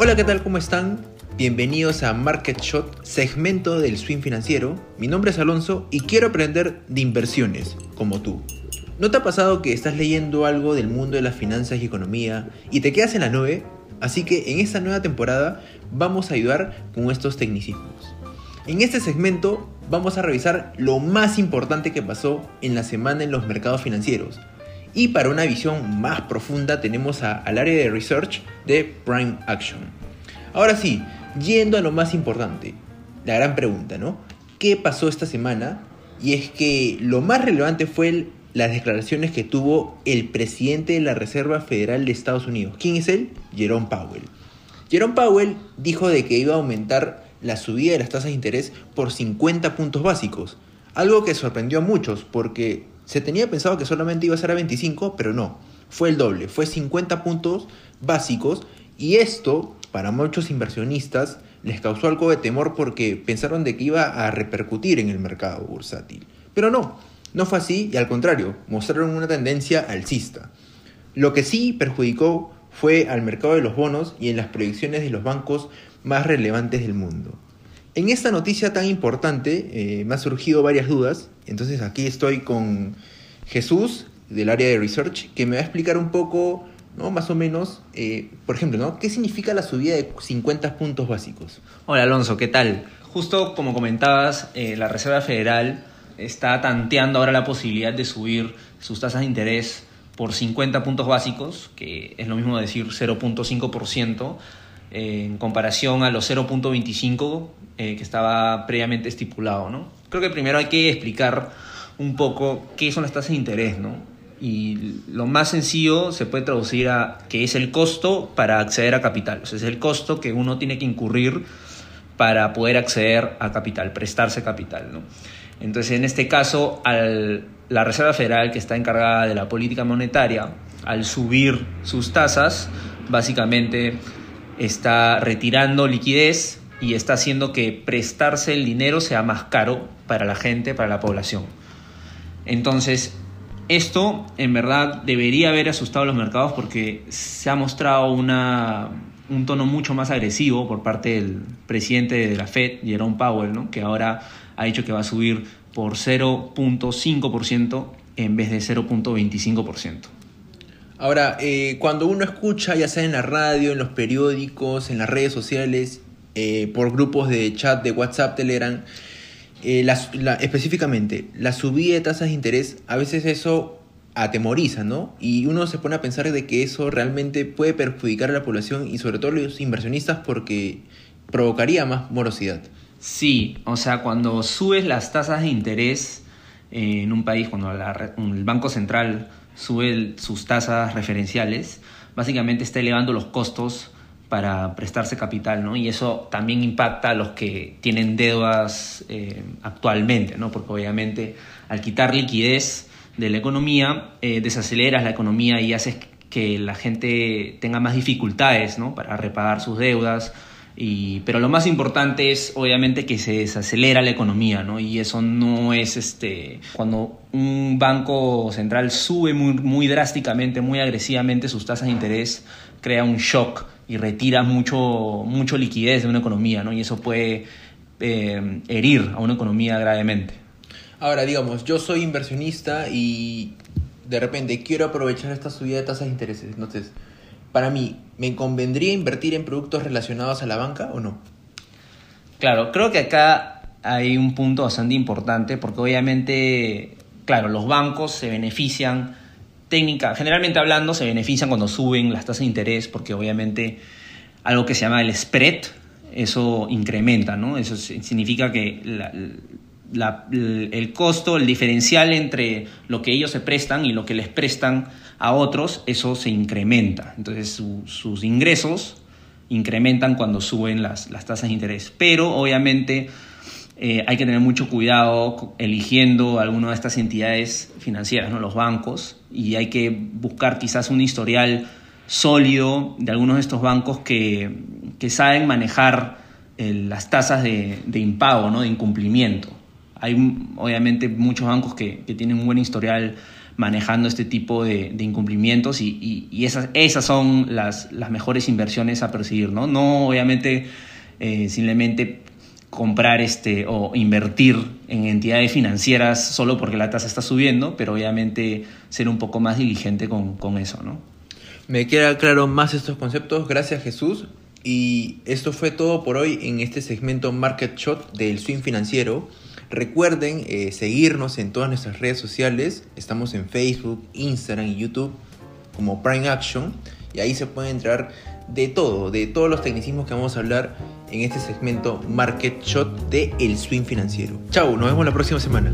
Hola, ¿qué tal? ¿Cómo están? Bienvenidos a Market Shot, segmento del swing financiero. Mi nombre es Alonso y quiero aprender de inversiones, como tú. ¿No te ha pasado que estás leyendo algo del mundo de las finanzas y economía y te quedas en la nube? Así que en esta nueva temporada vamos a ayudar con estos tecnicismos. En este segmento vamos a revisar lo más importante que pasó en la semana en los mercados financieros. Y para una visión más profunda tenemos al área de research de Prime Action. Ahora sí, Yendo a lo más importante, la gran pregunta, ¿no? ¿Qué pasó esta semana? Y es que lo más relevante fue las declaraciones que tuvo el presidente de la Reserva Federal de Estados Unidos. ¿Quién es él? Jerome Powell. Jerome Powell dijo de que iba a aumentar la subida de las tasas de interés por 50 puntos básicos. Algo que sorprendió a muchos porque se tenía pensado que solamente iba a ser a 25, pero no. Fue el doble, fue 50 puntos básicos y esto para muchos inversionistas les causó algo de temor porque pensaron de que iba a repercutir en el mercado bursátil. Pero no, no fue así y al contrario, mostraron una tendencia alcista. Lo que sí perjudicó fue al mercado de los bonos y en las proyecciones de los bancos más relevantes del mundo. En esta noticia tan importante eh, me han surgido varias dudas, entonces aquí estoy con Jesús del área de research que me va a explicar un poco ¿no? Más o menos, eh, por ejemplo, ¿no? ¿Qué significa la subida de 50 puntos básicos? Hola Alonso, ¿qué tal? Justo como comentabas, eh, la Reserva Federal está tanteando ahora la posibilidad de subir sus tasas de interés por 50 puntos básicos, que es lo mismo decir 0.5%, eh, en comparación a los 0.25 que estaba previamente estipulado. ¿no? Creo que primero hay que explicar un poco qué son las tasas de interés. ¿no? y lo más sencillo se puede traducir a que es el costo para acceder a capital. O sea, es el costo que uno tiene que incurrir para poder acceder a capital, prestarse capital. ¿no? Entonces, en este caso, al, la Reserva Federal, que está encargada de la política monetaria, al subir sus tasas, básicamente está retirando liquidez y está haciendo que prestarse el dinero sea más caro para la gente, para la población. Entonces, esto en verdad debería haber asustado a los mercados porque se ha mostrado una, un tono mucho más agresivo por parte del presidente de la Fed, Jerome Powell, ¿no? que ahora ha dicho que va a subir por 0.5% en vez de 0.25%. Ahora, eh, cuando uno escucha, ya sea en la radio, en los periódicos, en las redes sociales, eh, por grupos de chat de WhatsApp, Telegram, eh, específicamente, la subida de tasas de interés, a veces eso atemoriza, ¿no? Y uno se pone a pensar de que eso realmente puede perjudicar a la población y sobre todo a los inversionistas porque provocaría más morosidad. Sí, o sea, cuando subes las tasas de interés en un país, cuando el Banco Central sube sus tasas referenciales, básicamente está elevando los costos para prestarse capital, ¿no? Y eso también impacta a los que tienen deudas eh, actualmente, ¿no? Porque obviamente al quitar liquidez de la economía, eh, desaceleras la economía y haces que la gente tenga más dificultades, ¿no? Para repagar sus deudas. Y, pero lo más importante es obviamente que se desacelera la economía, ¿no? Y eso no es este cuando un banco central sube muy, muy drásticamente, muy agresivamente sus tasas de interés, crea un shock y retira mucho, mucho liquidez de una economía, ¿no? Y eso puede eh, herir a una economía gravemente. Ahora, digamos, yo soy inversionista y de repente quiero aprovechar esta subida de tasas de interés. Entonces, para mí, ¿me convendría invertir en productos relacionados a la banca o no? Claro, creo que acá hay un punto bastante importante porque obviamente, claro, los bancos se benefician técnica, generalmente hablando, se benefician cuando suben las tasas de interés porque obviamente algo que se llama el spread, eso incrementa, ¿no? Eso significa que el costo, el diferencial entre lo que ellos se prestan y lo que les prestan a otros, eso se incrementa. Entonces sus ingresos incrementan cuando suben las, las tasas de interés. Pero obviamente eh, hay que tener mucho cuidado eligiendo alguna de estas entidades financieras, ¿no? los bancos, y hay que buscar quizás un historial sólido de algunos de estos bancos que, saben manejar eh, las tasas de, impago, ¿no? de incumplimiento. Hay obviamente muchos bancos que, tienen un buen historial manejando este tipo de, incumplimientos y, esas, esas son las, las mejores inversiones a perseguir, ¿no? No obviamente eh, simplemente comprar este o invertir en entidades financieras solo porque la tasa está subiendo, pero obviamente ser un poco más diligente con, con eso, ¿no? Me queda claro más estos conceptos, gracias Jesús. Y esto fue todo por hoy en este segmento Market Shot del Swing Financiero. Recuerden eh, seguirnos en todas nuestras redes sociales. Estamos en Facebook, Instagram y YouTube como Prime Action. Y ahí se puede entrar de todo, de todos los tecnicismos que vamos a hablar en este segmento Market Shot de El Swing Financiero. Chao, nos vemos la próxima semana.